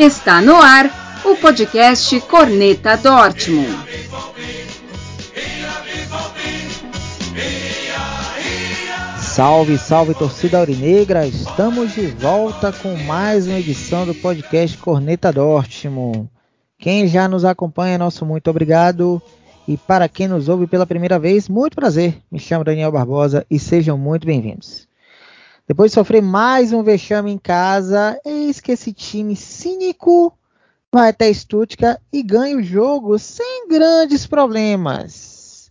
Está no ar o podcast Corneta Dortmund. Salve, salve torcida aurinegra! Estamos de volta com mais uma edição do podcast Corneta Dortmund. Quem já nos acompanha, nosso muito obrigado. E para quem nos ouve pela primeira vez, muito prazer. Me chamo Daniel Barbosa e sejam muito bem-vindos. Depois de sofrer mais um vexame em casa, eis que esse time cínico vai até Stuttgart e ganha o jogo sem grandes problemas.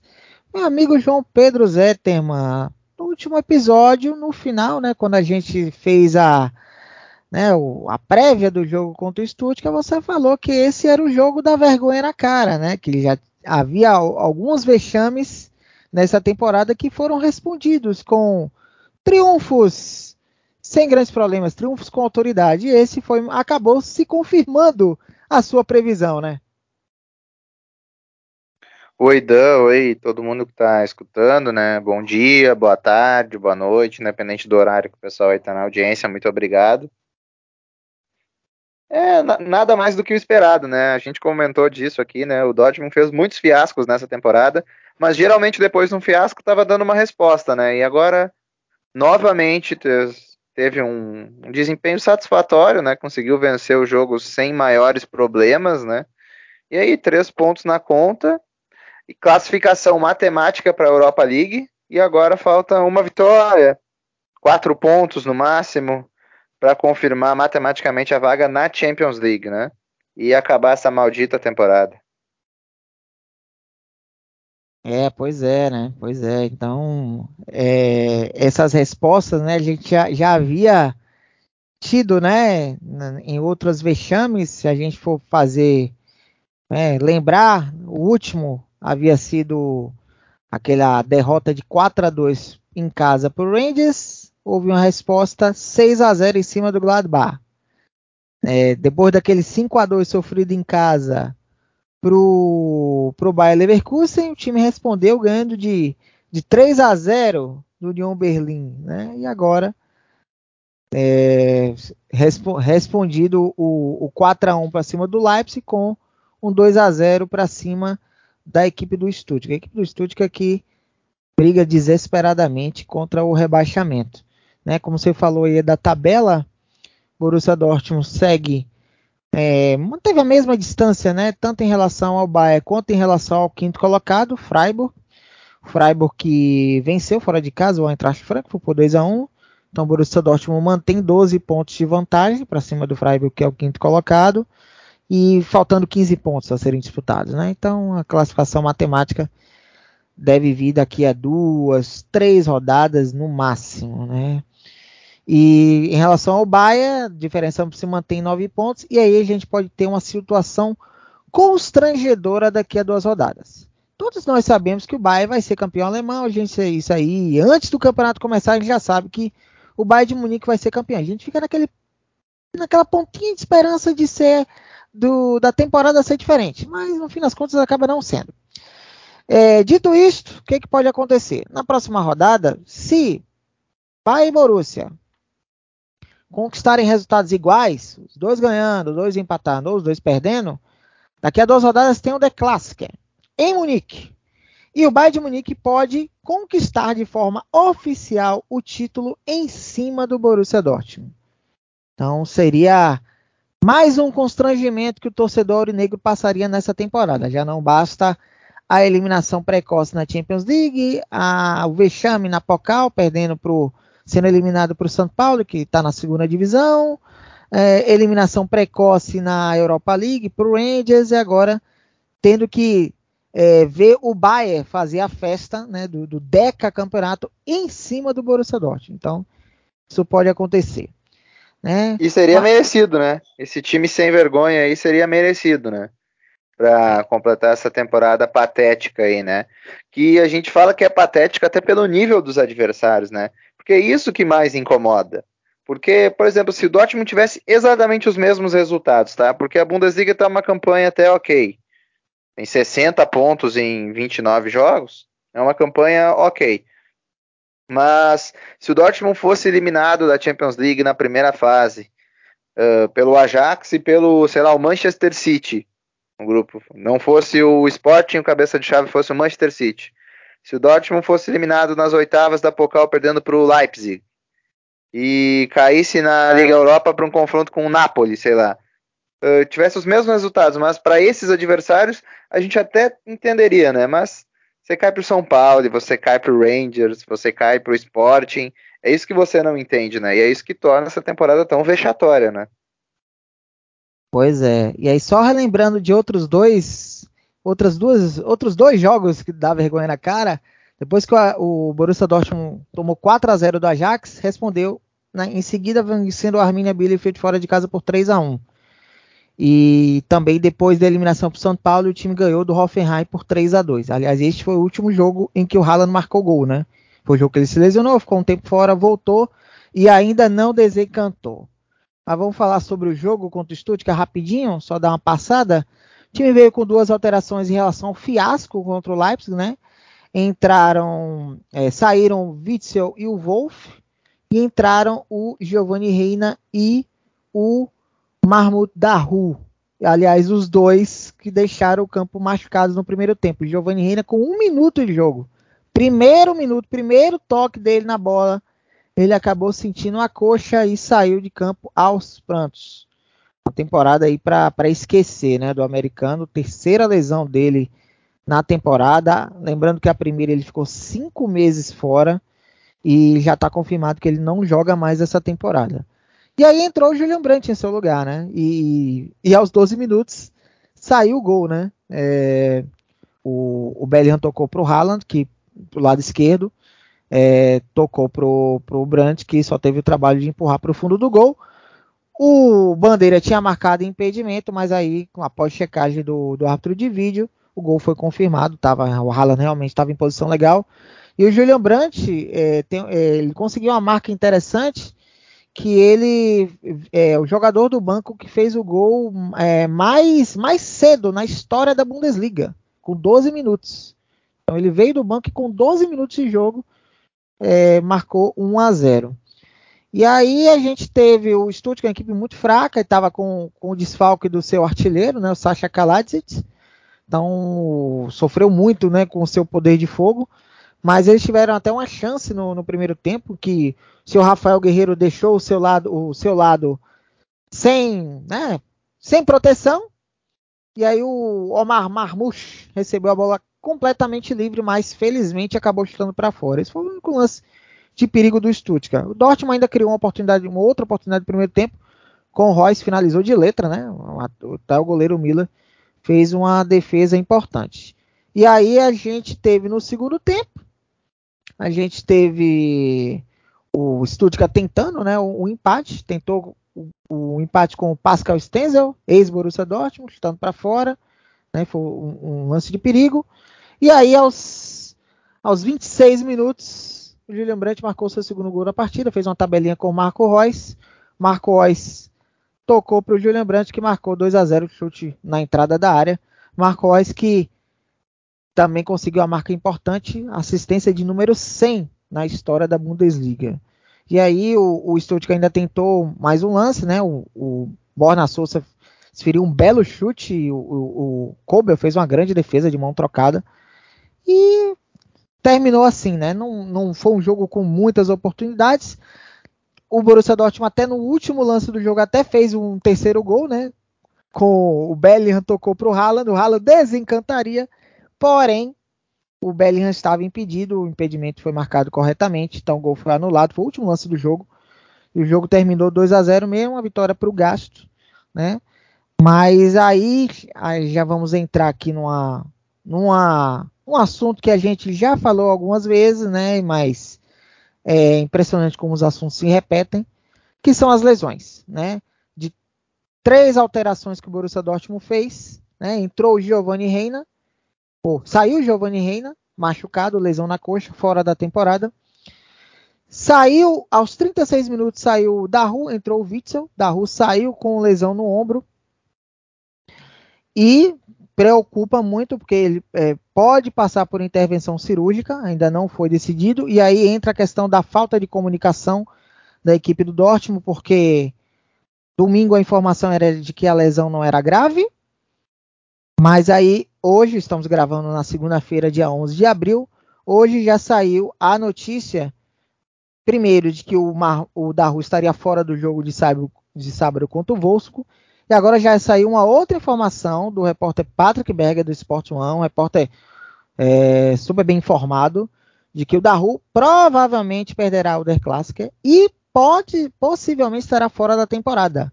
Meu amigo João Pedro Zetterman, no último episódio, no final, né, quando a gente fez a, né, a prévia do jogo contra o Stuttgart, você falou que esse era o jogo da vergonha na cara, né, que já havia alguns vexames nessa temporada que foram respondidos com triunfos sem grandes problemas, triunfos com autoridade. E esse foi acabou se confirmando a sua previsão, né? Oi, Dan, oi, todo mundo que está escutando, né? Bom dia, boa tarde, boa noite, independente do horário que o pessoal está na audiência, muito obrigado. É, nada mais do que o esperado, né? A gente comentou disso aqui, né? O Dortmund fez muitos fiascos nessa temporada, mas geralmente depois de um fiasco estava dando uma resposta, né? E agora novamente teve um, desempenho satisfatório, né? Conseguiu vencer o jogo sem maiores problemas, né? E aí, três pontos na conta e classificação matemática para a Europa League. E agora falta uma vitória, quatro pontos no máximo, para confirmar matematicamente a vaga na Champions League, né? E acabar essa maldita temporada. É, pois é, né? Pois é. Então, é, essas respostas, né? A gente já, já, havia tido, né? Em outras vexames, se a gente for fazer, né, lembrar, o último havia sido aquela derrota de 4 a 2 em casa para o Rangers. Houve uma resposta 6 a 0 em cima do Gladbach. É, depois daquele 5 a 2 sofrido em casa pro, pro Bayer Leverkusen, o time respondeu ganhando de, de 3 a 0 do Union Berlim, né? E agora é, respo, respondido o, o 4 a 1 para cima do Leipzig com um 2 a 0 para cima da equipe do Stuttgart. A equipe do Stuttgart que briga desesperadamente contra o rebaixamento, né? Como você falou aí da tabela, Borussia Dortmund segue é, manteve a mesma distância, né? Tanto em relação ao Bayern quanto em relação ao quinto colocado, Freiburg. Freiburg que venceu fora de casa o Eintracht Frankfurt por 2 a 1. Então o Borussia Dortmund mantém 12 pontos de vantagem para cima do Freiburg, que é o quinto colocado, e faltando 15 pontos a serem disputados, né? Então a classificação matemática deve vir daqui a duas, três rodadas no máximo, né? E em relação ao Bahia, a diferença se mantém em 9 pontos. E aí a gente pode ter uma situação constrangedora daqui a duas rodadas. Todos nós sabemos que o Bahia vai ser campeão alemão. A gente isso aí. Antes do campeonato começar, a gente já sabe que o Bayern de Munique vai ser campeão. A gente fica naquele, naquela pontinha de esperança de ser do, da temporada ser diferente. Mas no fim das contas acaba não sendo. É, dito isto, o que, que pode acontecer? Na próxima rodada, se Bayern e Borussia conquistarem resultados iguais, os dois ganhando, os dois empatando ou os dois perdendo, daqui a duas rodadas tem o The Classic em Munique. E o Bayern de Munique pode conquistar de forma oficial o título em cima do Borussia Dortmund. Então seria mais um constrangimento que o torcedor negro passaria nessa temporada. Já não basta a eliminação precoce na Champions League, a, o vexame na Pokal, perdendo para o sendo eliminado para o São Paulo, que está na segunda divisão, é, eliminação precoce na Europa League para o Rangers e agora tendo que é, ver o Bayern fazer a festa né, do, do Deca Campeonato em cima do Borussia Dortmund. Então, isso pode acontecer. Né? E seria merecido, né? Esse time sem vergonha aí seria merecido, né? Para completar essa temporada patética aí, né? Que a gente fala que é patética até pelo nível dos adversários, né? Porque é isso que mais incomoda. Porque, por exemplo, se o Dortmund tivesse exatamente os mesmos resultados, tá? Porque a Bundesliga está uma campanha até ok. Tem 60 pontos em 29 jogos. É uma campanha ok. Mas se o Dortmund fosse eliminado da Champions League na primeira fase, uh, pelo Ajax e pelo, sei lá, o Manchester City. No grupo. Não fosse o Sporting, o cabeça de chave fosse o Manchester City. Se o Dortmund fosse eliminado nas oitavas da Pokal perdendo para o Leipzig e caísse na Liga Europa para um confronto com o Napoli, sei lá, uh, tivesse os mesmos resultados, mas para esses adversários a gente até entenderia, né? Mas você cai para o São Paulo, você cai para o Rangers, você cai para o Sporting, é isso que você não entende, né? E é isso que torna essa temporada tão vexatória, né? Pois é. E aí só relembrando de outros dois, outras duas, outros dois jogos que dá vergonha na cara, depois que o, Borussia Dortmund tomou 4 a 0 do Ajax, respondeu né, em seguida vencendo o Arminia Bielefeld fora de casa por 3 a 1. E também depois da eliminação para o São Paulo, o time ganhou do Hoffenheim por 3 a 2. Aliás, este foi o último jogo em que o Haaland marcou gol, né? Foi o jogo que ele se lesionou, ficou um tempo fora, voltou e ainda não desencantou. Mas vamos falar sobre o jogo contra o Stuttgart rapidinho, só dar uma passada. O time veio com duas alterações em relação ao fiasco contra o Leipzig, né? Entraram, é, saíram o Witzel e o Wolf, e entraram o Giovanni Reina e o Mahmoud Daru. Aliás, os dois que deixaram o campo machucados no primeiro tempo. Giovanni Reina com um minuto de jogo. Primeiro minuto, primeiro toque dele na bola, ele acabou sentindo a coxa e saiu de campo aos prantos. Uma temporada aí para esquecer, né, do americano. Terceira lesão dele na temporada. Lembrando que a primeira ele ficou cinco meses fora e já está confirmado que ele não joga mais essa temporada. E aí entrou o Julian Brandt em seu lugar, né? E, e aos 12 minutos saiu o gol, né? É, o, o Bellingham tocou para o Haaland, que pro lado esquerdo, é, tocou pro, pro Brandt, que só teve o trabalho de empurrar para o fundo do gol. O Bandeira tinha marcado impedimento, mas aí, após checagem do, do árbitro de vídeo, o gol foi confirmado. Tava, o Haaland realmente estava em posição legal. E o Julian Brandt, é, tem, é, ele conseguiu uma marca interessante, que ele é o jogador do banco que fez o gol é, mais, mais cedo na história da Bundesliga, com 12 minutos. Então ele veio do banco e com 12 minutos de jogo é, marcou 1 a 0. E aí a gente teve o Stuttgart, uma equipe muito fraca, estava com, com o desfalque do seu artilheiro, né, o Sasha Kaladzic. Então sofreu muito né, com o seu poder de fogo. Mas eles tiveram até uma chance no, no primeiro tempo, que o seu Rafael Guerreiro deixou o seu lado, o seu lado sem, né, sem proteção. E aí o Omar Marmouche recebeu a bola completamente livre, mas felizmente acabou chutando para fora. Esse foi o único lance de perigo do Stuttgart. O Dortmund ainda criou uma oportunidade, uma outra oportunidade no primeiro tempo, com o Royce finalizou de letra, né? O tal goleiro Miller fez uma defesa importante. E aí a gente teve no segundo tempo, a gente teve o Stuttgart tentando, né, o, o empate, tentou o, o, empate com o Pascal Stenzel, ex-Borussia Dortmund, chutando para fora, né, foi um, um lance de perigo. E aí, aos, aos 26 minutos, o Julian Brandt marcou seu segundo gol da partida, fez uma tabelinha com o Marco Reus. Marco Reus tocou para o Julian Brandt, que marcou 2 a 0 chute na entrada da área. Marco Reus que também conseguiu a marca importante, assistência de número 100 na história da Bundesliga. E aí o, o Stuttgart ainda tentou mais um lance, né? O, o Borna Souza desferiu um belo chute, o, o, o fez uma grande defesa de mão trocada. E terminou assim, né? Não, não foi um jogo com muitas oportunidades. O Borussia Dortmund até no último lance do jogo até fez um terceiro gol, né? Com o Bellingham tocou para o Haaland, o Haaland desencantaria, porém o Bellingham estava impedido, o impedimento foi marcado corretamente, então o gol foi anulado, foi o último lance do jogo. E o jogo terminou 2 a 0 mesmo, uma vitória para o Gasto, né? Mas aí, aí já vamos entrar aqui numa, numa um assunto que a gente já falou algumas vezes, né? Mas é impressionante como os assuntos se repetem, que são as lesões, né? De três alterações que o Borussia Dortmund fez, né? Entrou o Giovanni Reina, pô, saiu o Giovanni Reina, machucado, lesão na coxa, fora da temporada. Saiu aos 36 minutos, saiu o Daru, entrou o Witzel. Daru saiu com lesão no ombro. E preocupa muito porque ele é, pode passar por intervenção cirúrgica, ainda não foi decidido, e aí entra a questão da falta de comunicação da equipe do Dortmund, porque Domingo a informação era de que a lesão não era grave, mas aí hoje estamos gravando na segunda-feira, dia 11 de abril. Hoje já saiu a notícia, primeiro, de que o, Mar, o Daru estaria fora do jogo de sábado, de sábado contra o Vosco. E agora já saiu uma outra informação do repórter Patrick Berger do Sport One, um repórter é, super bem informado, de que o Daru provavelmente perderá o Der Classic e pode, possivelmente estará fora da temporada.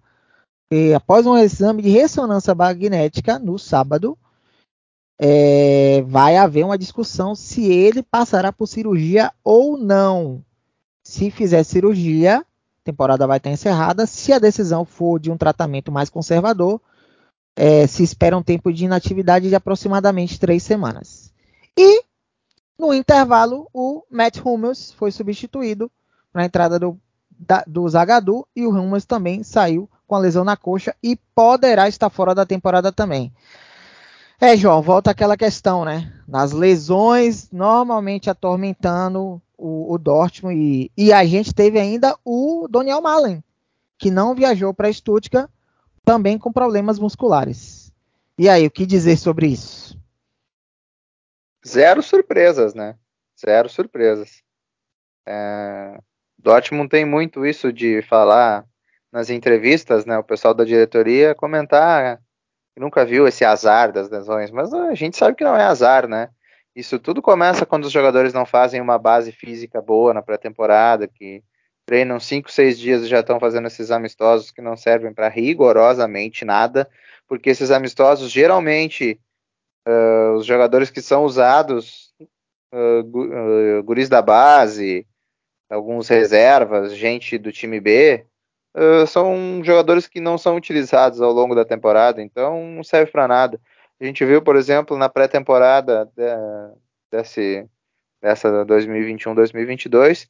E após um exame de ressonância magnética no sábado, é, vai haver uma discussão se ele passará por cirurgia ou não. Se fizer cirurgia, temporada vai estar encerrada. Se a decisão for de um tratamento mais conservador, é, se espera um tempo de inatividade de aproximadamente três semanas. E no intervalo, o Matt Hummels foi substituído na entrada do, da, do Zagadou e o Hummels também saiu com a lesão na coxa e poderá estar fora da temporada também. É, João, volta aquela questão, né? Nas lesões, normalmente atormentando o, o Dortmund. E, e, a gente teve ainda o Daniel Malen, que não viajou para Stuttgart, também com problemas musculares. E aí, o que dizer sobre isso? Zero surpresas, né? Zero surpresas. É... Dortmund tem muito isso de falar nas entrevistas, né? O pessoal da diretoria comentar nunca viu esse azar das lesões, mas a gente sabe que não é azar, né? Isso tudo começa quando os jogadores não fazem uma base física boa na pré-temporada, que treinam 5, 6 dias e já estão fazendo esses amistosos que não servem para rigorosamente nada, porque esses amistosos geralmente uh, os jogadores que são usados, uh, guris da base, alguns reservas, gente do time B, são jogadores que não são utilizados ao longo da temporada, então não serve para nada. A gente viu, por exemplo, na pré-temporada de, desse, dessa 2021-2022,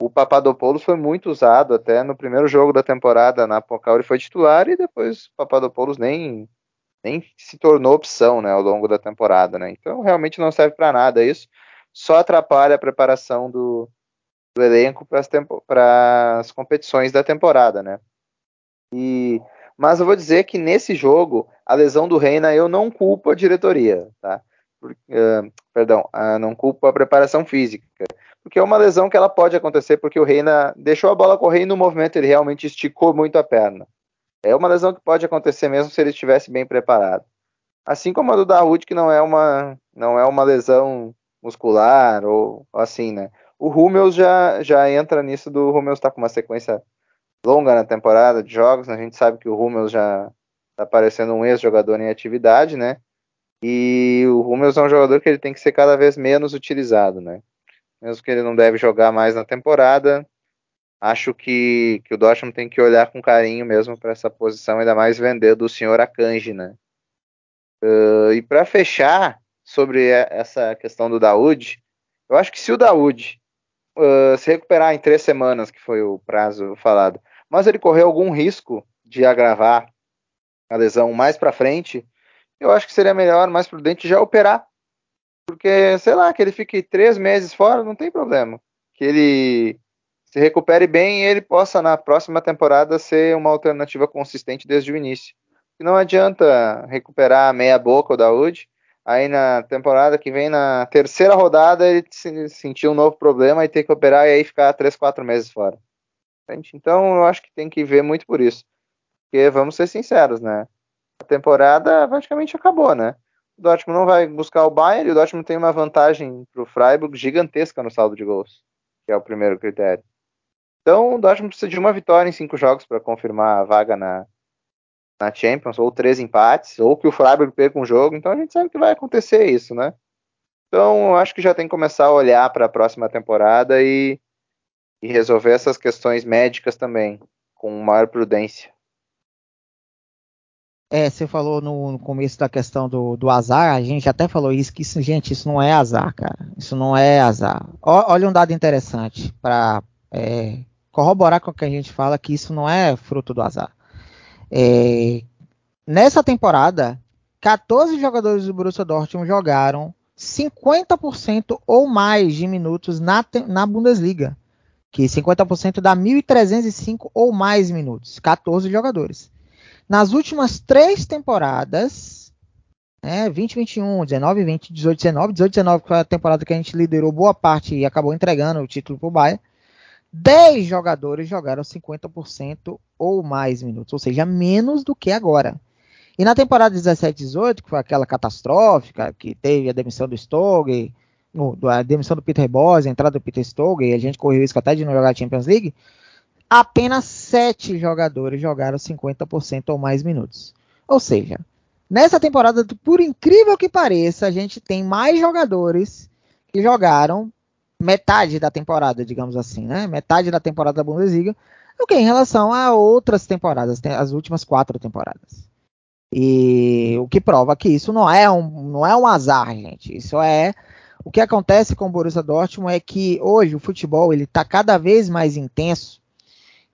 o Papadopoulos foi muito usado até no primeiro jogo da temporada na Pocal ele foi titular e depois o Papadopoulos nem nem se tornou opção, né, ao longo da temporada, né? Então realmente não serve para nada isso, só atrapalha a preparação do, do elenco para as competições da temporada, né? E, mas eu vou dizer que nesse jogo, a lesão do Reina eu não culpo a diretoria, tá? Por, uh, perdão, uh, não culpo a preparação física, porque é uma lesão que ela pode acontecer porque o Reina deixou a bola correr e no movimento ele realmente esticou muito a perna. É uma lesão que pode acontecer mesmo se ele estivesse bem preparado. Assim como a do Dawood, que não é uma, não é uma lesão muscular ou assim, né? O Hummels já, já entra nisso do Hummels estar tá com uma sequência longa na temporada de jogos, né? a gente sabe que o Hummels já está parecendo um ex-jogador em atividade, né? E o Hummels é um jogador que ele tem que ser cada vez menos utilizado, né? Mesmo que ele não deve jogar mais na temporada, acho que, que o Dortmund tem que olhar com carinho mesmo para essa posição, ainda mais vender do senhor Akanji, né? Uh, e para fechar sobre essa questão do Daoud, eu acho que se o Daoud uh, se recuperar em três semanas, que foi o prazo falado, mas ele correu algum risco de agravar a lesão mais para frente, eu acho que seria melhor, mais prudente já operar. Porque, sei lá, que ele fique três meses fora, não tem problema. Que ele se recupere bem e ele possa, na próxima temporada, ser uma alternativa consistente desde o início. E não adianta recuperar meia boca o Daoud Aí na temporada que vem, na terceira rodada, ele sentiu um novo problema e ter que operar e aí ficar três, quatro meses fora. Então eu acho que tem que ver muito por isso. Porque vamos ser sinceros, né? A temporada praticamente acabou, né? O Dortmund não vai buscar o Bayern e o Dortmund tem uma vantagem para o Freiburg gigantesca no saldo de gols, que é o primeiro critério. Então o Dortmund precisa de uma vitória em cinco jogos para confirmar a vaga na, na Champions, ou três empates, ou que o Freiburg perca um jogo, então a gente sabe que vai acontecer isso, né? Então, eu acho que já tem que começar a olhar para a próxima temporada e, e, resolver essas questões médicas também, com maior prudência. É, você falou no, no começo da questão do, do, azar, a gente até falou isso, que isso, gente, isso não é azar, cara. Isso não é azar. O, olha um dado interessante para é, corroborar com o que a gente fala, que isso não é fruto do azar. É, nessa temporada, 14 jogadores do Borussia Dortmund jogaram 50% ou mais de minutos na, na Bundesliga, que 50% dá 1.305 ou mais minutos, 14 jogadores. Nas últimas três temporadas, né, 2021, 19, 20, 18, 19, 18, 19 foi a temporada que a gente liderou boa parte e acabou entregando o título para o Bayern. 10 jogadores jogaram 50% ou mais minutos, ou seja, menos do que agora. E na temporada 17-18, que foi aquela catastrófica, que teve a demissão do Stoge, a demissão do Peter Bosz, a entrada do Peter Stoge, e a gente correu risco até de não jogar a Champions League, apenas 7 jogadores jogaram 50% ou mais minutos. Ou seja, nessa temporada, por incrível que pareça, a gente tem mais jogadores que jogaram metade da temporada, digamos assim, né? Metade da temporada da Bundesliga, do que em relação a outras temporadas, as últimas quatro temporadas. E o que prova que isso não é um, não é um azar, gente. Isso é o que acontece com o Borussia Dortmund é que hoje o futebol ele está cada vez mais intenso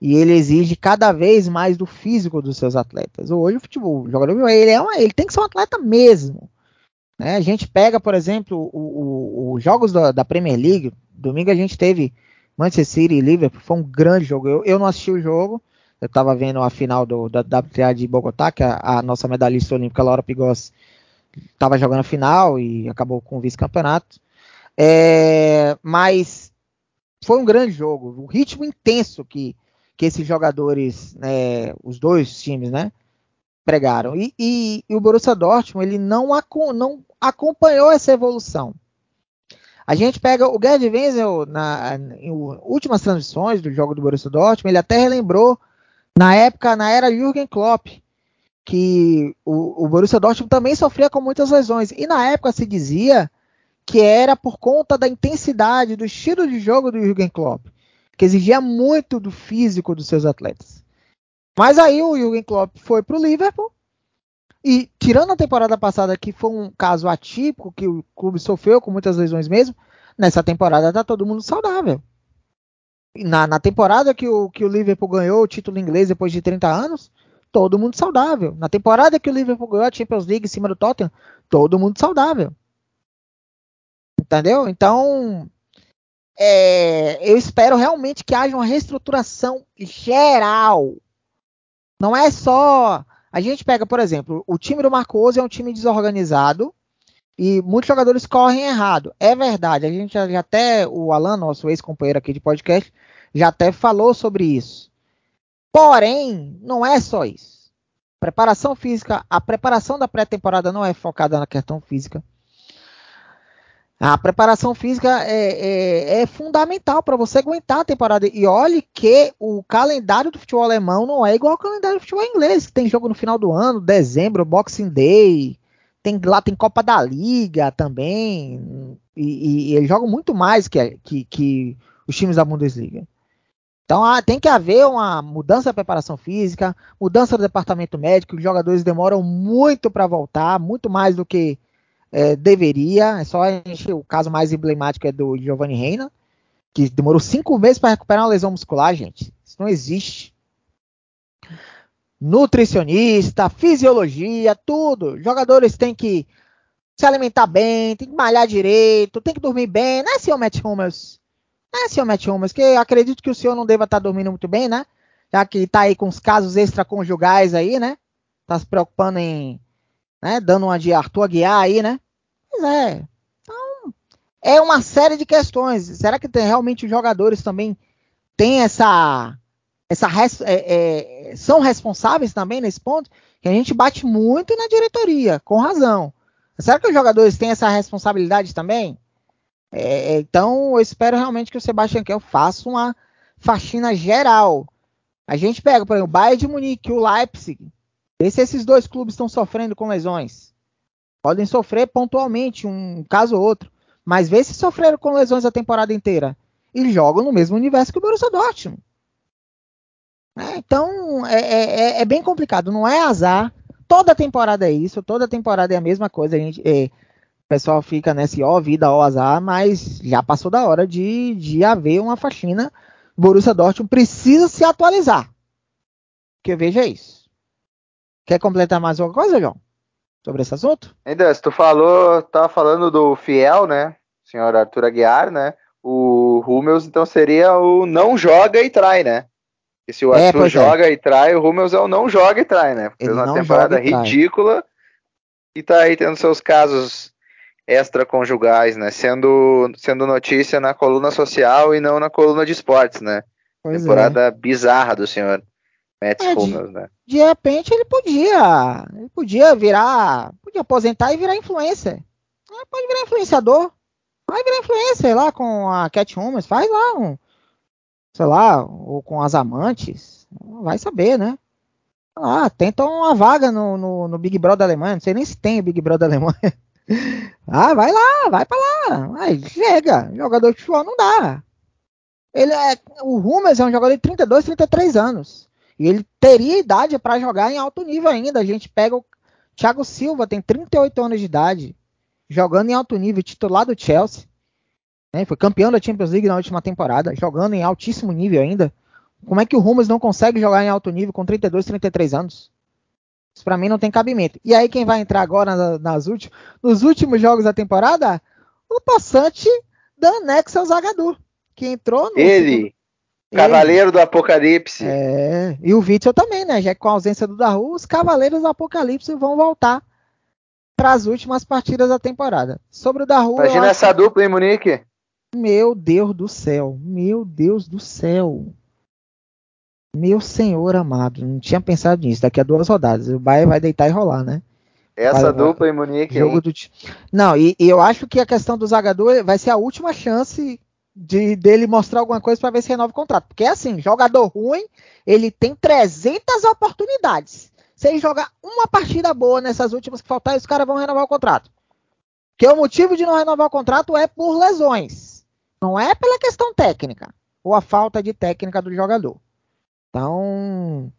e ele exige cada vez mais do físico dos seus atletas. Hoje o futebol, o jogador ele, é uma, ele tem que ser um atleta mesmo. Né? A gente pega, por exemplo, os jogos da, da, Premier League. Domingo a gente teve Manchester City e Liverpool. Foi um grande jogo. Eu, eu não assisti o jogo. Eu estava vendo a final do, da WTA de Bogotá, que a, a nossa medalhista olímpica Laura Pigos estava jogando a final e acabou com o vice-campeonato. É, mas foi um grande jogo. O ritmo intenso que, que esses jogadores, né, os dois times, né, pregaram. E, e, e, o Borussia Dortmund ele não, não acompanhou essa evolução. A gente pega o Gerd Wenzel na, em últimas transmissões do jogo do Borussia Dortmund, ele até relembrou na época, na era Jürgen Klopp, que o, o Borussia Dortmund também sofria com muitas lesões. E na época se dizia que era por conta da intensidade, do estilo de jogo do Jürgen Klopp, que exigia muito do físico dos seus atletas. Mas aí o Jürgen Klopp foi para o Liverpool e tirando a temporada passada que foi um caso atípico que o clube sofreu com muitas lesões mesmo, nessa temporada tá todo mundo saudável. Na, na temporada que o, que o Liverpool ganhou o título inglês depois de 30 anos, todo mundo saudável. Na temporada que o Liverpool ganhou a Champions League em cima do Tottenham, todo mundo saudável. Entendeu? Então, é, eu espero realmente que haja uma reestruturação geral não é só. A gente pega, por exemplo, o time do Marcos é um time desorganizado e muitos jogadores correm errado. É verdade. A gente já, já até, o Alan, nosso ex-companheiro aqui de podcast, já até falou sobre isso. Porém, não é só isso. Preparação física, a preparação da pré-temporada não é focada na questão física. A preparação física é, é, é fundamental para você aguentar a temporada. E olhe que o calendário do futebol alemão não é igual ao calendário do futebol inglês, que tem jogo no final do ano, dezembro, Boxing Day, tem, lá tem Copa da Liga também. E, e, eles jogam muito mais que, que, que os times da Bundesliga. Então ah, tem que haver uma mudança da preparação física, mudança do departamento médico. Os jogadores demoram muito para voltar, muito mais do que é, deveria. É só a gente, o caso mais emblemático é do Giovanni Reina, que demorou cinco meses para recuperar uma lesão muscular, gente. Isso não existe. Nutricionista, fisiologia, tudo. Jogadores têm que se alimentar bem, tem que malhar direito, tem que dormir bem, né, senhor Matt Hummels? Né, senhor Matt Hummels? Que acredito que o senhor não deva estar dormindo muito bem, né? Já que está aí com os casos extraconjugais aí, né? Tá se preocupando em, né, dando uma de Arthur Aguiar aí, né? Pois é. Então, é uma série de questões. Será que tem, realmente os jogadores também têm essa. essa é, é, são responsáveis também nesse ponto? Que a gente bate muito na diretoria, com razão. Será que os jogadores têm essa responsabilidade também? É, então, eu espero realmente que o Sebastian Kell faça uma faxina geral. A gente pega, por exemplo, o Bayern de Munique e o Leipzig. Vê se esses dois clubes estão sofrendo com lesões. Podem sofrer pontualmente, um caso ou outro. Mas vê se sofreram com lesões a temporada inteira. E jogam no mesmo universo que o Borussia Dortmund. É, então, é, é, é, é, bem complicado. Não é azar. Toda temporada é isso. Toda temporada é a mesma coisa. A gente, é, o pessoal fica nesse ó vida, ó azar. Mas já passou da hora de, de haver uma faxina. Borussia Dortmund precisa se atualizar. Que eu veja isso. Quer completar mais alguma coisa, João? Sobre esse assunto? Ainda, tu falou, tava falando do fiel, né? Senhor Arthur Aguiar, né? o Hummels então seria o não joga e trai, né? E se o É, Arthur é. joga e trai, o Hummels é o não joga e trai, né? Fez Ele uma temporada ridícula e tá aí tendo seus casos extraconjugais, né? Sendo, sendo notícia na coluna social e não na coluna de esportes, né? Pois é. temporada bizarra do senhor É, de- Hummels, né? De repente ele podia. Ele podia virar. Podia aposentar e virar influencer. É, pode virar influenciador. Vai virar influencer lá com a Cat Hummels. Faz lá um. Sei lá, ou com as amantes. Vai saber, né? Ah, tenta uma vaga no, no, no Big Brother Alemanha. Não sei nem se tem o Big Brother Alemanha. Ah, vai lá, vai pra lá. Aí chega. Jogador de futebol não dá. Ele é, o Hummels é um jogador de 32, 33 anos. E ele teria idade para jogar em alto nível ainda. A gente pega o Thiago Silva, tem 38 anos de idade, jogando em alto nível, titular do Chelsea. né? Foi campeão da Champions League na última temporada, jogando em altíssimo nível ainda. Como é que o Hummels não consegue jogar em alto nível com 32, 33 anos? Isso pra mim não tem cabimento. E aí quem vai entrar agora na- nas últimas, nos últimos jogos da temporada? O passante da Anexel Zagadou, que entrou no Ele, Cavaleiro do Apocalipse. é, e o Witzel também, né? Já que com a ausência do Daru, os Cavaleiros do Apocalipse vão voltar para as últimas partidas da temporada. Sobre o Daru, Imagina essa dupla, hein, Munique? meu Deus do céu, meu Deus do céu. Meu senhor amado, não tinha pensado nisso. Daqui a duas rodadas, o Bayern vai deitar e rolar, né? Essa Vai- dupla, hein, Munique? Jogo hein? do Não, e, e eu acho que a questão do Zagador vai ser a última chance de dele mostrar alguma coisa para ver se renova o contrato. Porque assim, jogador ruim, ele tem 300 oportunidades. Se ele jogar uma partida boa nessas últimas que faltar, os caras vão renovar o contrato. Porque o motivo de não renovar o contrato é por lesões. Não é pela questão técnica ou a falta de técnica do jogador. Então,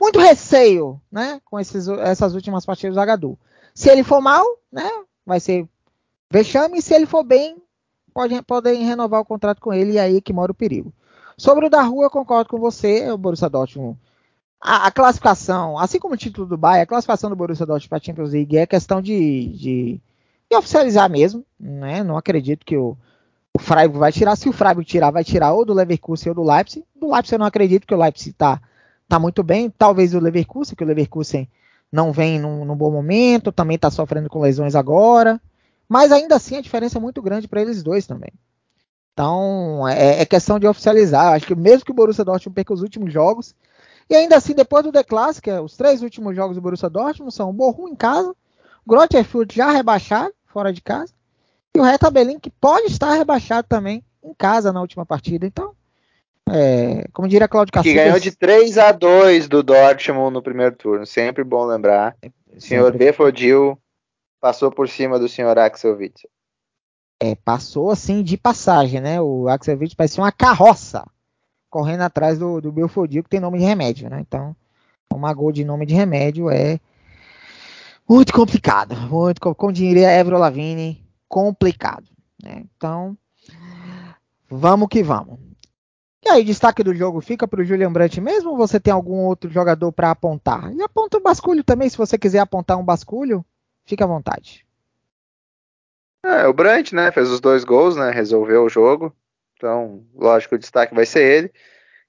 muito receio, né, com esses, essas últimas partidas do Zagadou. Se ele for mal, né, vai ser vexame. E se ele for bem, pode, podem renovar o contrato com ele e aí que mora o perigo. Sobre o da rua, eu concordo com você, o Borussia Dortmund. A, a classificação, assim como o título do Bayern, a classificação do Borussia Dortmund para a Champions League é questão de, de, de oficializar mesmo, né? Não acredito que o, o Freiburg vai tirar. Se o Freiburg tirar, vai tirar ou do Leverkusen ou do Leipzig. Do Leipzig eu não acredito, que o Leipzig está tá muito bem. Talvez o Leverkusen, que o Leverkusen não vem num, num bom momento, também está sofrendo com lesões agora. Mas ainda assim a diferença é muito grande para eles dois também. Então é, é, questão de oficializar. Acho que mesmo que o Borussia Dortmund perca os últimos jogos, e ainda assim depois do The Classic, os três últimos jogos do Borussia Dortmund são o Borrom em casa, Grotterfurt já rebaixado, fora de casa, e o Hertha Berlim que pode estar rebaixado também em casa na última partida. Então, é, como diria Claudio Que Cacilhas, ganhou de 3 a 2 do Dortmund no primeiro turno. Sempre bom lembrar. O senhor sempre- Befodil passou por cima do senhor Axel Witzel. é, passou assim de passagem, né? O Axel Witzel parecia uma carroça correndo atrás do, do Belfodil, que tem nome de remédio, né? Então, uma gol de nome de remédio é muito complicado, muito, co- como diria Evro Lavigne, complicado, né? Então, vamos que vamos. E aí, destaque do jogo fica para o Julian Brandt mesmo ou você tem algum outro jogador para apontar? E aponta o basculho também, se você quiser apontar um basculho, fica à vontade. É, o Brandt, né? Fez os dois gols, né? Resolveu o jogo. Então, lógico, o destaque vai ser ele.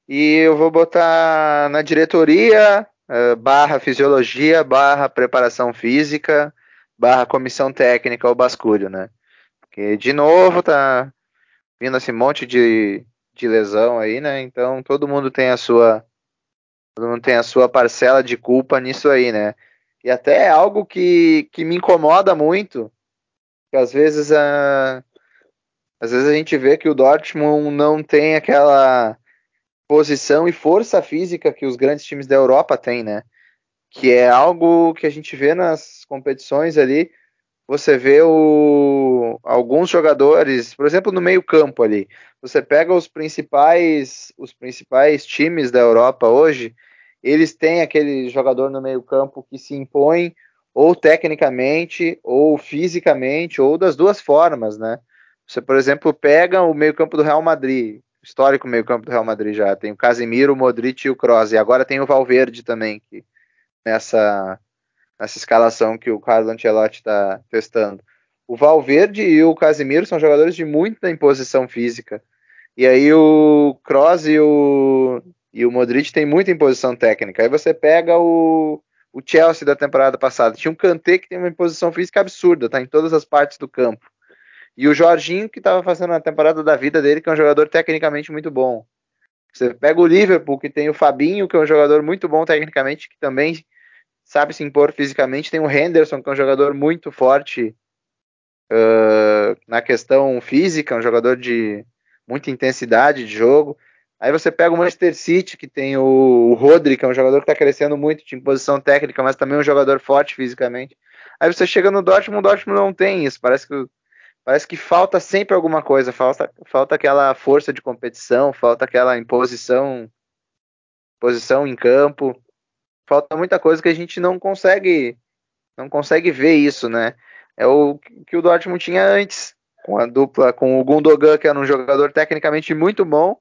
E eu vou botar na diretoria, eh, barra fisiologia, barra preparação física, barra comissão técnica o basculho, né? Porque, de novo, tá vindo esse monte de, de lesão aí, né? Então, todo mundo tem a sua todo mundo tem a sua parcela de culpa nisso aí, né? E até é algo que, que me incomoda muito, que às vezes a às vezes a gente vê que o Dortmund não tem aquela posição e força física que os grandes times da Europa têm, né? Que é algo que a gente vê nas competições ali. Você vê o, alguns jogadores, por exemplo, no meio-campo ali. Você pega os principais, os principais times da Europa hoje, eles têm aquele jogador no meio-campo que se impõe ou tecnicamente, ou fisicamente, ou das duas formas, né? Você, por exemplo, pega o meio-campo do Real Madrid, histórico meio-campo do Real Madrid já. Tem o Casemiro, o Modric e o Kroos. E agora tem o Valverde também, que nessa, nessa escalação que o Carlo Ancelotti está testando. o Valverde e o Casimiro são jogadores de muita imposição física. E aí o Kroos e o, e o Modric têm muita imposição técnica. Aí você pega o, o Chelsea da temporada passada. Tinha um Kanté que tem uma imposição física absurda, tá em todas as partes do campo. E o Jorginho, que estava fazendo a temporada da vida dele, que é um jogador tecnicamente muito bom. Você pega o Liverpool, que tem o Fabinho, que é um jogador muito bom tecnicamente, que também sabe se impor fisicamente. Tem o Henderson, que é um jogador muito forte uh, na questão física, um jogador de muita intensidade de jogo. Aí você pega o Manchester City, que tem o, Rodri, que é um jogador que está crescendo muito de posição técnica, mas também um jogador forte fisicamente. Aí você chega no Dortmund, o Dortmund não tem isso. Parece que, parece que falta sempre alguma coisa. Falta, falta aquela força de competição, falta aquela imposição posição em campo. Falta muita coisa que a gente não consegue não consegue ver isso, né? É o que o Dortmund tinha antes, com a dupla, com o Gundogan, que era um jogador tecnicamente muito bom,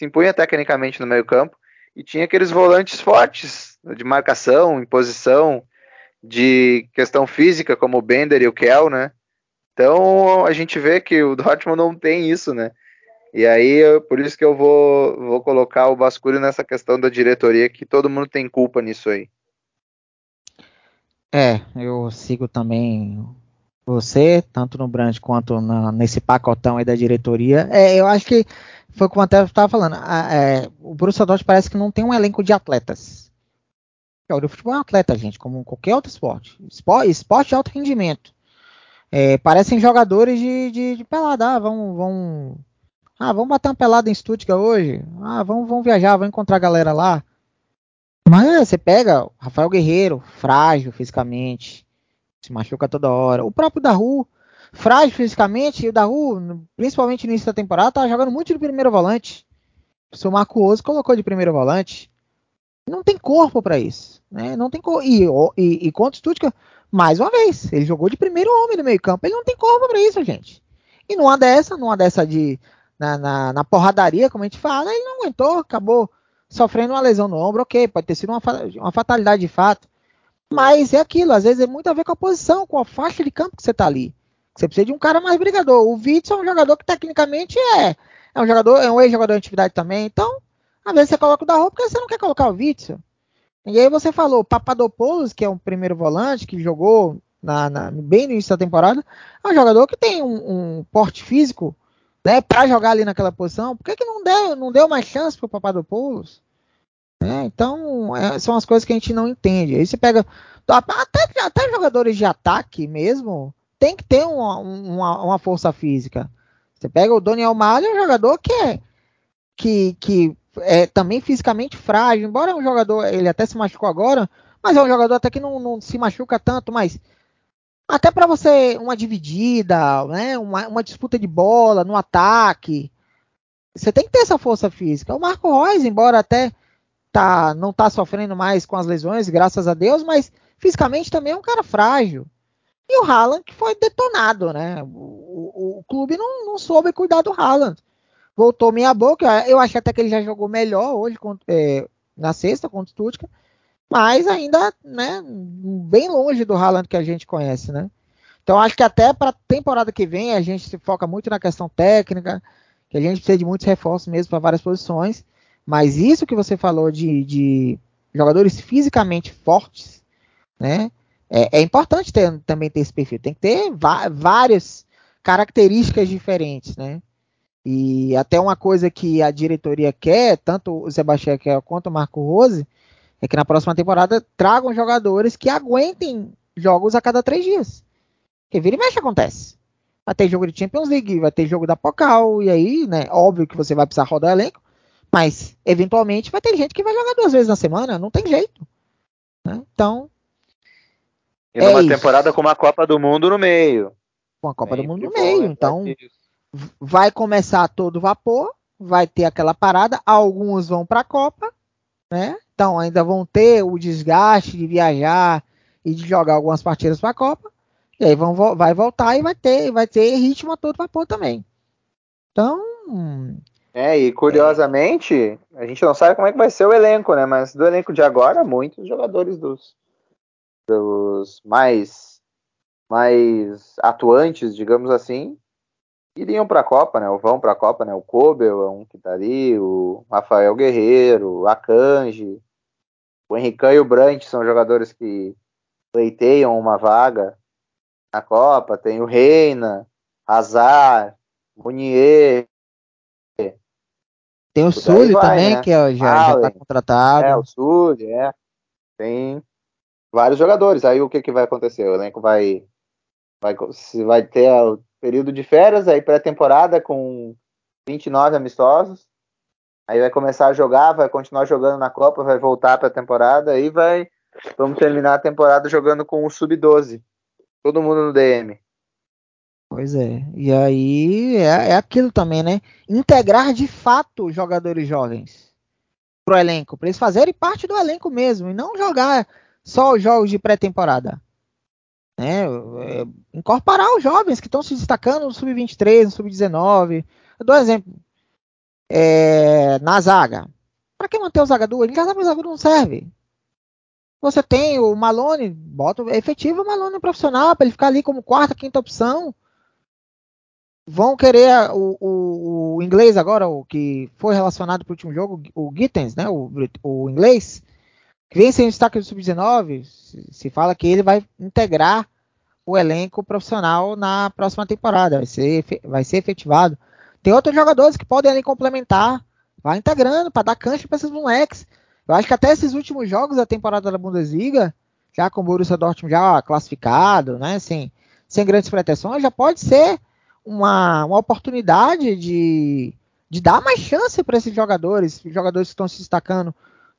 se impunha tecnicamente no meio campo, e tinha aqueles volantes fortes, de marcação, em posição, de questão física, como o Bender e o Kell, né? Então a gente vê que o Dortmund não tem isso, né? E aí, por isso que eu vou, vou colocar o Basculho nessa questão da diretoria, que todo mundo tem culpa nisso aí. É, eu sigo também você, tanto no Brand quanto na, nesse pacotão aí da diretoria. É, eu acho que foi como até estava falando. A, é, o Borussia Dortmund parece que não tem um elenco de atletas. O futebol é um atleta, gente, como qualquer outro esporte. Esporte, esporte de alto rendimento. É, parecem jogadores de, de, de pelada. Ah, vão, ah, vamos bater uma pelada em Stuttgart hoje. Ah, vamos, vamos viajar, vamos encontrar a galera lá. Mas é, você pega Rafael Guerreiro, frágil fisicamente se machuca toda hora. O próprio Daru, frágil fisicamente, e o Daru, principalmente no início da temporada, tava jogando muito de primeiro volante. O seu Marco Oso colocou de primeiro volante. Não tem corpo para isso. Né? Não tem corpo. E, e, e contra o Stuttgart, mais uma vez, ele jogou de primeiro homem no meio campo. Ele não tem corpo para isso, gente. E numa dessa, numa dessa de. Na, na, na, porradaria, como a gente fala, ele não aguentou, acabou sofrendo uma lesão no ombro, ok, pode ter sido uma, uma fatalidade de fato. Mas é aquilo, às vezes é muito a ver com a posição, com a faixa de campo que você tá ali. Você precisa de um cara mais brigador. O Witzel é um jogador que tecnicamente é, é um jogador, é um ex-jogador de atividade também. Então, às vezes você coloca o da roupa porque você não quer colocar o Witzel. E aí você falou, Papadopoulos, que é um primeiro volante que jogou na, na, bem no início da temporada, é um jogador que tem um, um porte físico né, para jogar ali naquela posição. Por que, que não deu, não deu mais chance pro Papadopoulos? Né? Então, é, são as coisas que a gente não entende. Aí você pega. Até, até jogadores de ataque mesmo tem que ter uma, uma, uma força física. Você pega o Daniel Malha, é um jogador que é, que, que é também fisicamente frágil, embora é um jogador, ele até se machucou agora, mas é um jogador até que não, não se machuca tanto, mas até para você uma dividida, né, uma, uma, disputa de bola no ataque, você tem que ter essa força física. O Marco Reus, embora até tá, não tá sofrendo mais com as lesões, graças a Deus, mas fisicamente também é um cara frágil. E o Haaland que foi detonado, né? O, o, o clube não, não, soube cuidar do Haaland. Voltou meia boca, eu acho até que ele já jogou melhor hoje é, na sexta contra o Stuttgart, mas ainda, né, bem longe do Haaland que a gente conhece, né? Então acho que até para a temporada que vem a gente se foca muito na questão técnica, que a gente precisa de muitos reforços mesmo para várias posições. Mas isso que você falou de, de jogadores fisicamente fortes, né? É, é, importante ter, também ter esse perfil. Tem que ter várias características diferentes, né? E até uma coisa que a diretoria quer, tanto o Sebastião quer quanto o Marco Rose, é que na próxima temporada tragam jogadores que aguentem jogos a cada três dias. Que vira e mexe acontece. Vai ter jogo de Champions League, vai ter jogo da Pocal, e aí, né? Óbvio que você vai precisar rodar elenco, mas, eventualmente, vai ter gente que vai jogar duas vezes na semana, não tem jeito. Né? Então. E numa é temporada com uma Copa do Mundo no meio. Com a Copa do Mundo no meio. Então, vai começar todo vapor, vai ter aquela parada, alguns vão para a Copa, né? Então, ainda vão ter o desgaste de viajar e de jogar algumas partidas para a Copa. E aí vão, vai voltar e vai ter, vai ter ritmo a todo vapor também. Então, é, e curiosamente, a gente não sabe como é que vai ser o elenco, né? Mas do elenco de agora, muitos jogadores dos, dos mais mais atuantes, digamos assim, iriam para a Copa, né? Ou vão para a Copa, né? O Kobel é um que tá ali, o Rafael Guerreiro, o Akanji, o Henrique e o Brant são jogadores que pleiteiam uma vaga na Copa. Tem o Reina, Hazard, Munier. Tem o Sully também, né? que é, já, está contratado. É, o Sully, é. Tem vários jogadores. Aí o que, que vai acontecer? O elenco vai, vai, vai ter o período de férias, aí pré-temporada com 29 amistosos. Aí vai começar a jogar, vai continuar jogando na Copa, vai voltar para a temporada, aí vai. Vamos terminar a temporada jogando com o Sub-12. Todo mundo no DM. Pois é. E aí é, é aquilo também, né? Integrar de fato jogadores jovens pro elenco, para eles fazerem parte do elenco mesmo e não jogar só os jogos de pré-temporada. Né? É, incorporar os jovens que estão se destacando no sub-23, no sub-19. Eu dou um exemplo é, na zaga. Para que manter o zagador? Ele já sabe que o zagador não serve. Você tem o Malone, bota efetivo o Malone profissional para ele ficar ali como quarta, quinta opção. Vão querer o, o, o inglês agora, o que foi relacionado para o último jogo, o Gittens, né? O, o inglês, que vem sem destaque do Sub-19. Se, se, fala que ele vai integrar o elenco profissional na próxima temporada. Vai ser, vai ser efetivado. Tem outros jogadores que podem ali complementar. Vai integrando para dar cancha para esses moleques. Eu acho que até esses últimos jogos da temporada da Bundesliga, já com o Borussia Dortmund já classificado, né, sem, sem grandes pretensões, já pode ser uma, uma oportunidade de, de dar mais chance para esses jogadores, jogadores que estão se destacando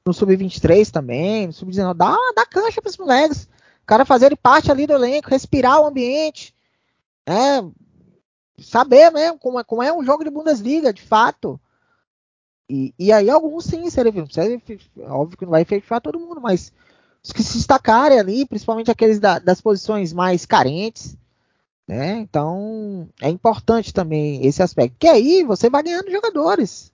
no Sub-23 também, no Sub-19, dá, dá cancha para esses moleques. O cara fazerem parte ali do elenco, respirar o ambiente, né, saber mesmo como é, como é um jogo de Bundesliga, de fato. E, e aí alguns sim seriam, óbvio que não vai efetivar todo mundo, mas os que se destacarem ali, principalmente aqueles da, das posições mais carentes, né? Então é importante também esse aspecto. Que aí você vai ganhando jogadores,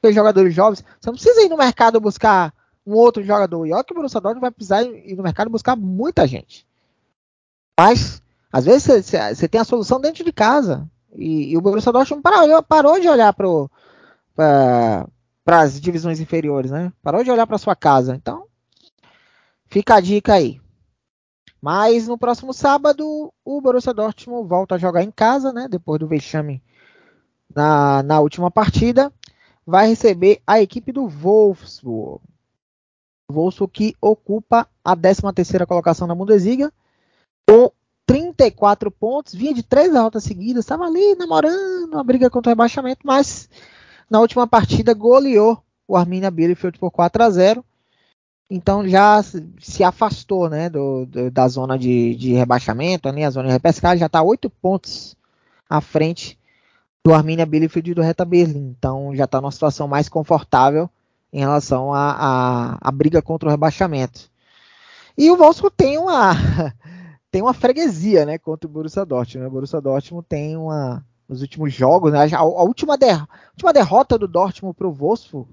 tem jogadores jovens. Você não precisa ir no mercado buscar um outro jogador. E olha que o Borussia Dortmund vai precisar ir no mercado buscar muita gente. Mas às vezes você, tem a solução dentro de casa. E, e o Borussia Dortmund parou, parou de olhar para as divisões inferiores, né? Parou de olhar para sua casa. Então, fica a dica aí. Mas no próximo sábado, o Borussia Dortmund volta a jogar em casa, né? Depois do vexame na, na última partida. Vai receber a equipe do Wolfsburg. Wolfsburg que ocupa a 13 terceira colocação na Bundesliga. Com 34 pontos, vinha de três derrotas seguidas, estava ali namorando a briga contra o rebaixamento, mas na última partida goleou o Arminia Bielefeld por 4 a 0. Então já se afastou né, do, do, da zona de, de rebaixamento, né, a zona de repescagem já está 8 pontos à frente do Arminia Bielefeld e do Reta Berlim. Então já está numa situação mais confortável em relação à briga contra o rebaixamento. E o Wolfsburg tem uma tem uma freguesia, né, contra o Borussia Dortmund. Né? O Borussia Dortmund tem uma nos últimos jogos, né, a, a última, der, última derrota do Dortmund para o Wolfsburg,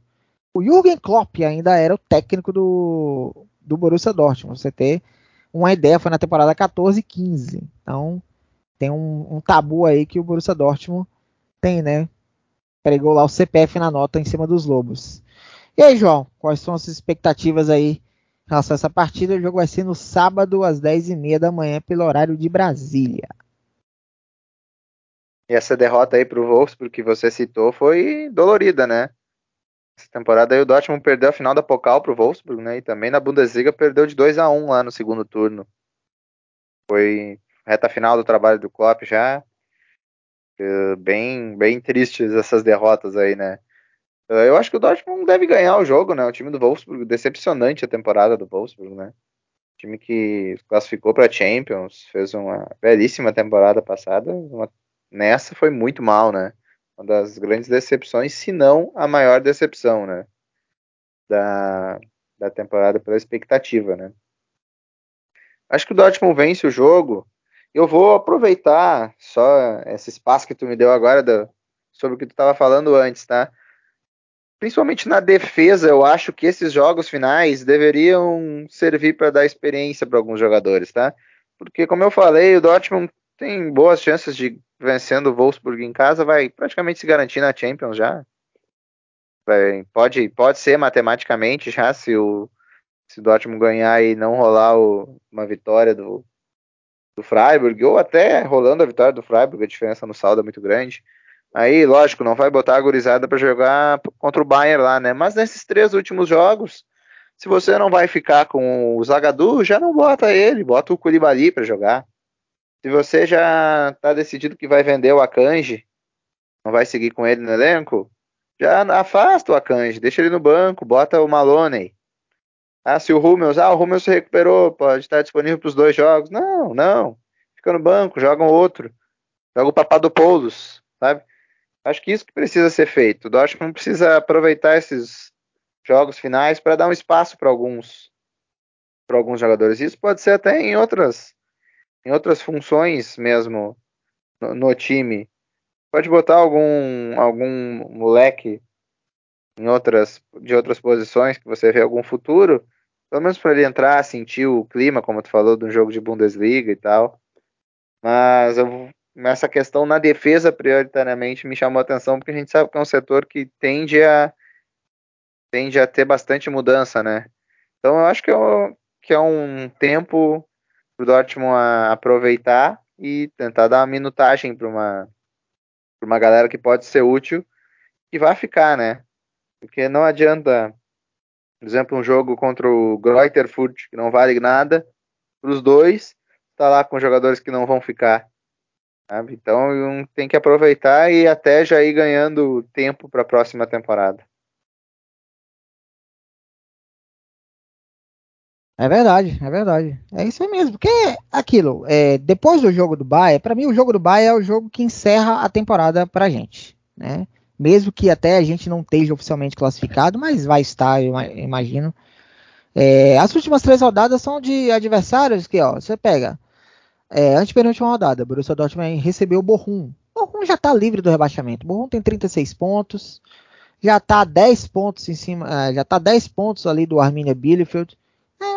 o Jürgen Klopp ainda era o técnico do, do Borussia Dortmund. Você ter uma ideia, foi na temporada 14 e 15. Então, tem um, um tabu aí que o Borussia Dortmund tem, né? Pregou lá o CPF na nota em cima dos Lobos. E aí, João, quais são as expectativas aí em relação a essa partida, o jogo vai ser no sábado às 10h30 da manhã, pelo horário de Brasília. E essa derrota aí pro Wolfsburg que você citou foi dolorida, né? Essa temporada aí o Dortmund perdeu a final da Pokal pro Wolfsburg, né? E também na Bundesliga perdeu de 2 a 1 lá no segundo turno. Foi reta final do trabalho do Klopp já. Bem, bem tristes essas derrotas aí, né? Eh, eu acho que o Dortmund deve ganhar o jogo, né? O time do Wolfsburg, decepcionante a temporada do Wolfsburg, né? O time que classificou para Champions, fez uma belíssima temporada passada, uma... nessa foi muito mal, né? Uma das grandes decepções, se não a maior decepção, né? Da, da temporada pela expectativa, né? Acho que o Dortmund vence o jogo. Eu vou aproveitar só esse espaço que tu me deu agora do... sobre o que tu estava falando antes, tá? principalmente na defesa, eu acho que esses jogos finais deveriam servir para dar experiência para alguns jogadores, tá? porque como eu falei, o Dortmund tem boas chances de vencendo o Wolfsburg em casa, vai praticamente se garantir na Champions já. Vai, pode, pode ser matematicamente já se o, se Dortmund ganhar e não rolar o, uma vitória do, do Freiburg, ou até rolando a vitória do Freiburg, a diferença no saldo é muito grande. Aí, lógico, não vai botar a gurizada para jogar contra o Bayern lá, né? Mas nesses três últimos jogos, se você não vai ficar com o Zagadou, já não bota ele, bota o Koulibaly para jogar. Se você já está decidido que vai vender o Akanji, não vai seguir com ele no elenco, já afasta o Akanji, deixa ele no banco, bota o Maloney. Ah, se o Rummels, ah, o Rummels se recuperou, pode estar disponível para os dois jogos. Não, não. Fica no banco, joga um outro. Joga o Papadopoulos, sabe? Acho que isso que precisa ser feito. O Dortmund precisa aproveitar esses jogos finais para dar um espaço para alguns para alguns jogadores. Isso pode ser até em outras em outras funções mesmo no, no time. Pode botar algum algum moleque em outras de outras posições que você vê algum futuro, pelo menos para ele entrar, sentir o clima, como tu falou, um jogo de Bundesliga e tal. Mas eu, essa questão na defesa prioritariamente me chamou a atenção porque a gente sabe que é um setor que tende a tende a ter bastante mudança, né? Então eu acho que é, que é um tempo para o Dortmund aproveitar e tentar dar uma minutagem para uma, pra uma galera que pode ser útil e vai ficar, né? Porque não adianta, por exemplo, um jogo contra o Greuther Furt, que não vale nada, para os dois, tá lá com jogadores que não vão ficar. Sabe? Então tem que aproveitar e até já ir ganhando tempo para a próxima temporada. É verdade, é verdade. É isso aí mesmo. Porque aquilo, é, depois do jogo do Bayern, para mim o jogo do Bayern é o jogo que encerra a temporada pra gente, né? Mesmo que até a gente não esteja oficialmente classificado, mas vai estar, eu imagino. É, as últimas três rodadas são de adversários que, ó, você pega é, antepenúltima rodada, Borussia Dortmund recebeu o Borrom. Borrom já está livre do rebaixamento. Borrom tem 36 pontos, já está 10 pontos em cima, é, já está 10 pontos ali do Arminia Bielefeld.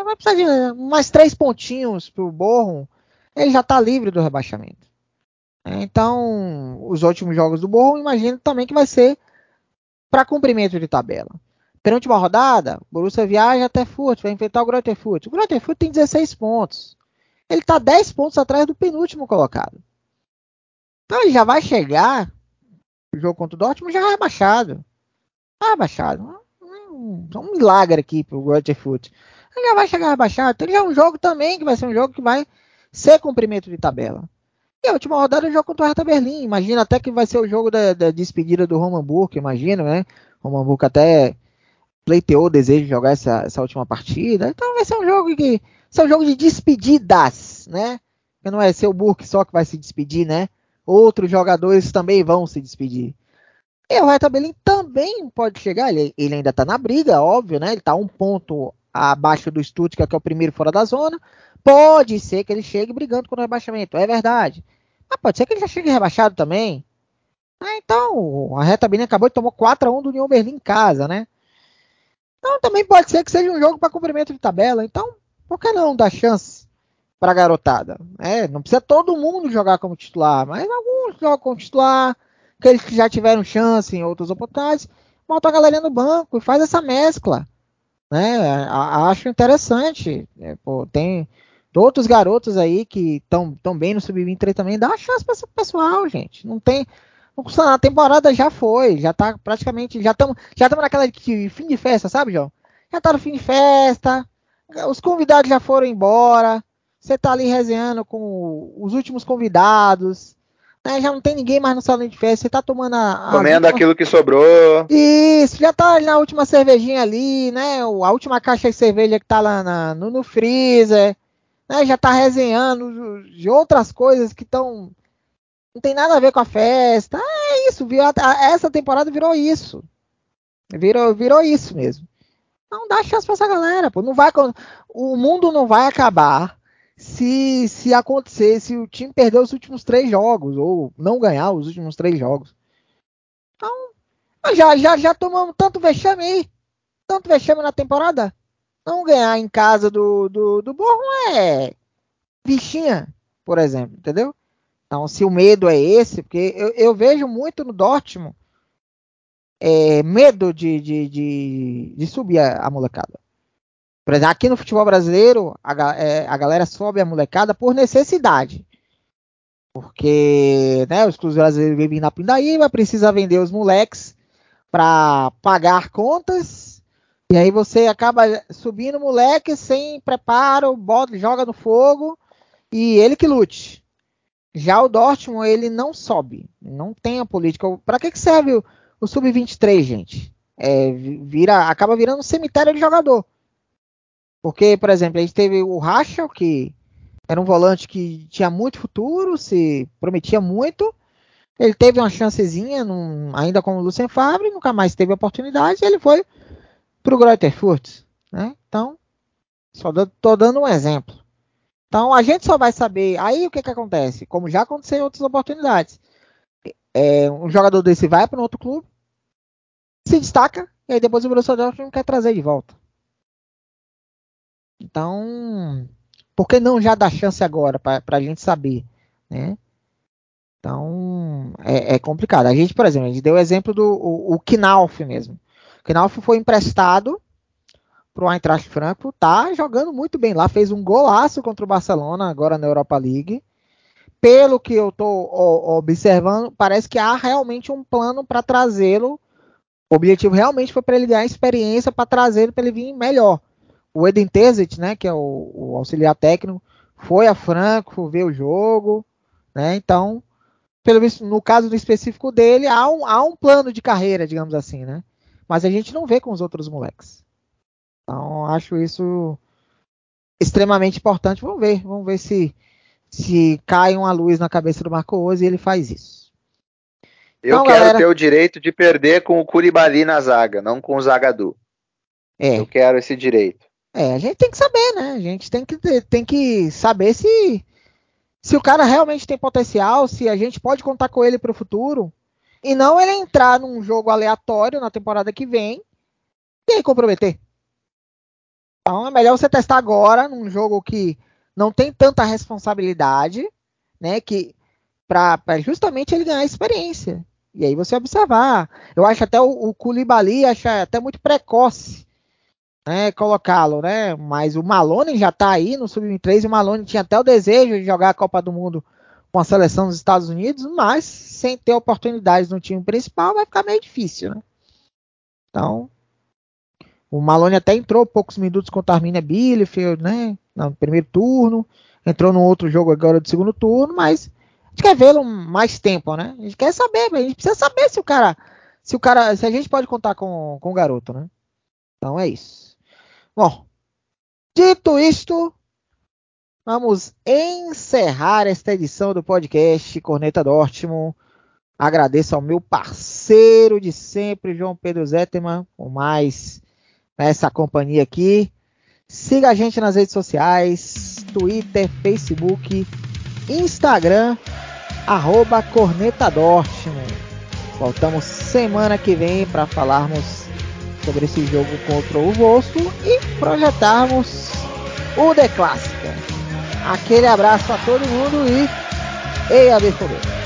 É, vai precisar de mais três pontinhos pro Borrom. Ele já está livre do rebaixamento. É, então, os últimos jogos do Borrom, imagino também que vai ser para cumprimento de tabela. Penúltima rodada, Borussia viaja até Furt, vai enfrentar o Greuther Furt. O Greuther Furt tem 16 pontos. Ele está 10 pontos atrás do penúltimo colocado. Então ele já vai chegar, o jogo contra o Dortmund já é rebaixado. Ah, rebaixado. Um, um milagre aqui pro Greuther Furt ele já vai chegar rebaixado. Então ele já é um jogo também que vai ser um jogo que vai ser cumprimento de tabela. E a última rodada é o jogo contra o Hertha Berlim. Imagina até que vai ser o jogo da, da despedida do Roman Burke, imagina, né? Roman Burke até pleiteou o desejo de jogar essa, essa última partida. Então vai ser um jogo que. Ser um jogo de despedidas, né? Que não é ser o Burke só que vai se despedir, né? Outros jogadores também vão se despedir. E o Hertha Berlim também pode chegar. Ele, ele ainda tá na briga, óbvio, né? Ele tá um ponto abaixo do Stuttgart, que é o primeiro fora da zona. Pode ser que ele chegue brigando com o rebaixamento, é verdade. Mas pode ser que ele já chegue rebaixado também. Ah, então, a Reta Berlim acabou de tomar 4 a 1 do União Berlim em casa, né? Então também pode ser que seja um jogo para cumprimento de tabela. Então, por que não dar chance para a garotada? É, não precisa todo mundo jogar como titular, mas alguns jogam como titular, aqueles que já tiveram chance em outras oportunidades, bota a galera no banco e faz essa mescla né? Acho interessante. É, pô, tem outros garotos aí que estão tão bem no sub-23 também. Dá uma chance para esse pessoal, gente. Não tem. A temporada já foi. Já tá praticamente. Já estamos já naquela de fim de festa, sabe, João? Já tá no fim de festa. Os convidados já foram embora. Você tá ali resenhando com os últimos convidados né? Já não tem ninguém mais no salão de festa, você tá tomando a. a Comendo aquilo que sobrou. Isso, já tá na última cervejinha ali, né? A última caixa de cerveja que tá lá na, no, no freezer, né? Já tá resenhando de outras coisas que estão. Não tem nada a ver com a festa. É isso, viu? Essa temporada virou isso. Virou, virou isso mesmo. Não dá chance pra essa galera, pô. Não vai, o mundo não vai acabar se, se acontecer, se o time perder os últimos três jogos, ou não ganhar os últimos três jogos. Então, já, já, já tomamos tanto vexame aí. Tanto vexame na temporada. Não ganhar em casa do, do, do Borrom é fichinha, por exemplo, entendeu? Então, se o medo é esse, porque eu, eu vejo muito no Dortmund é, medo de, de, de, de subir a, a, molecada. Por exemplo, aqui no futebol brasileiro, a, é, a galera sobe a molecada por necessidade. Porque né, os clubes brasileiros vivem na pindaíba, precisa vender os moleques para pagar contas. E aí você acaba subindo moleque sem preparo, bota, joga no fogo e ele que lute. Já o Dortmund, ele não sobe. Não tem a política. Para que, que serve o, o Sub-23, gente? É, vira, acaba virando um cemitério de jogador. Porque, por exemplo, a gente teve o Rachel, que era um volante que tinha muito futuro, se prometia muito. Ele teve uma chancezinha, num, ainda com o Lucien Favre, nunca mais teve oportunidade. ele foi para o Greuther Fürth. Né? Então, só estou dando um exemplo. Então a gente só vai saber. Aí o que, que acontece? Como já aconteceu em outras oportunidades. É, um jogador desse vai para um outro clube, se destaca, e aí depois o Borussia Dortmund quer trazer de volta. Então, por que não já dar chance agora para a gente saber, né? Então, é, é, complicado. A gente, por exemplo, a gente deu o exemplo do o, o Knauf mesmo. O Knauf foi emprestado para o Eintracht Frankfurt, tá jogando muito bem lá, fez um golaço contra o Barcelona agora na Europa League. Pelo que eu estou observando, parece que há realmente um plano para trazê-lo. O objetivo realmente foi para ele ganhar experiência para trazê-lo para ele vir melhor. O Eden Terzic, né, que é o, o, auxiliar técnico, foi a Frankfurt ver o jogo, né? Então, pelo visto, no caso do específico dele, há um, há um plano de carreira, digamos assim, né? Mas a gente não vê com os outros moleques. Então, acho isso extremamente importante. Vamos ver, vamos ver se se cai uma luz na cabeça do Marco Rose e ele faz isso. Eu então, quero galera... ter o direito de perder com o Curibali na zaga, não com o Zagadu. É. Eu quero esse direito. É, a gente tem que saber, né? A gente tem que, tem que saber se, se o cara realmente tem potencial, se a gente pode contar com ele para o futuro. E não ele entrar num jogo aleatório na temporada que vem e aí comprometer. Então é melhor você testar agora num jogo que não tem tanta responsabilidade, né? Que para justamente ele ganhar experiência. E aí você observar. Eu acho até o, o Koulibaly acha até muito precoce, né? Colocá-lo, né? Mas o Malone já está aí no sub-23 e o Malone tinha até o desejo de jogar a Copa do Mundo com a seleção dos Estados Unidos, mas sem ter oportunidades no time principal vai ficar meio difícil, né? Então, o Malone até entrou poucos minutos contra a Arminia Bielefeld, né? No primeiro turno. Entrou no outro jogo agora do segundo turno, mas a gente quer vê-lo mais tempo, né? A gente quer saber, a gente precisa saber se o cara, se o cara, se a gente pode contar com, com o garoto, né? Então é isso. Bom, dito isto, vamos encerrar esta edição do podcast Corneta Dortmund. Agradeço ao meu parceiro de sempre, João Pedro Zetterman, por mais essa companhia aqui. Siga a gente nas redes sociais, Twitter, Facebook, Instagram, arroba Corneta Dortmund. Voltamos semana que vem para falarmos sobre esse jogo contra o Wolfsburg e projetarmos o The Clássica. Aquele abraço a todo mundo e Ei, BFB!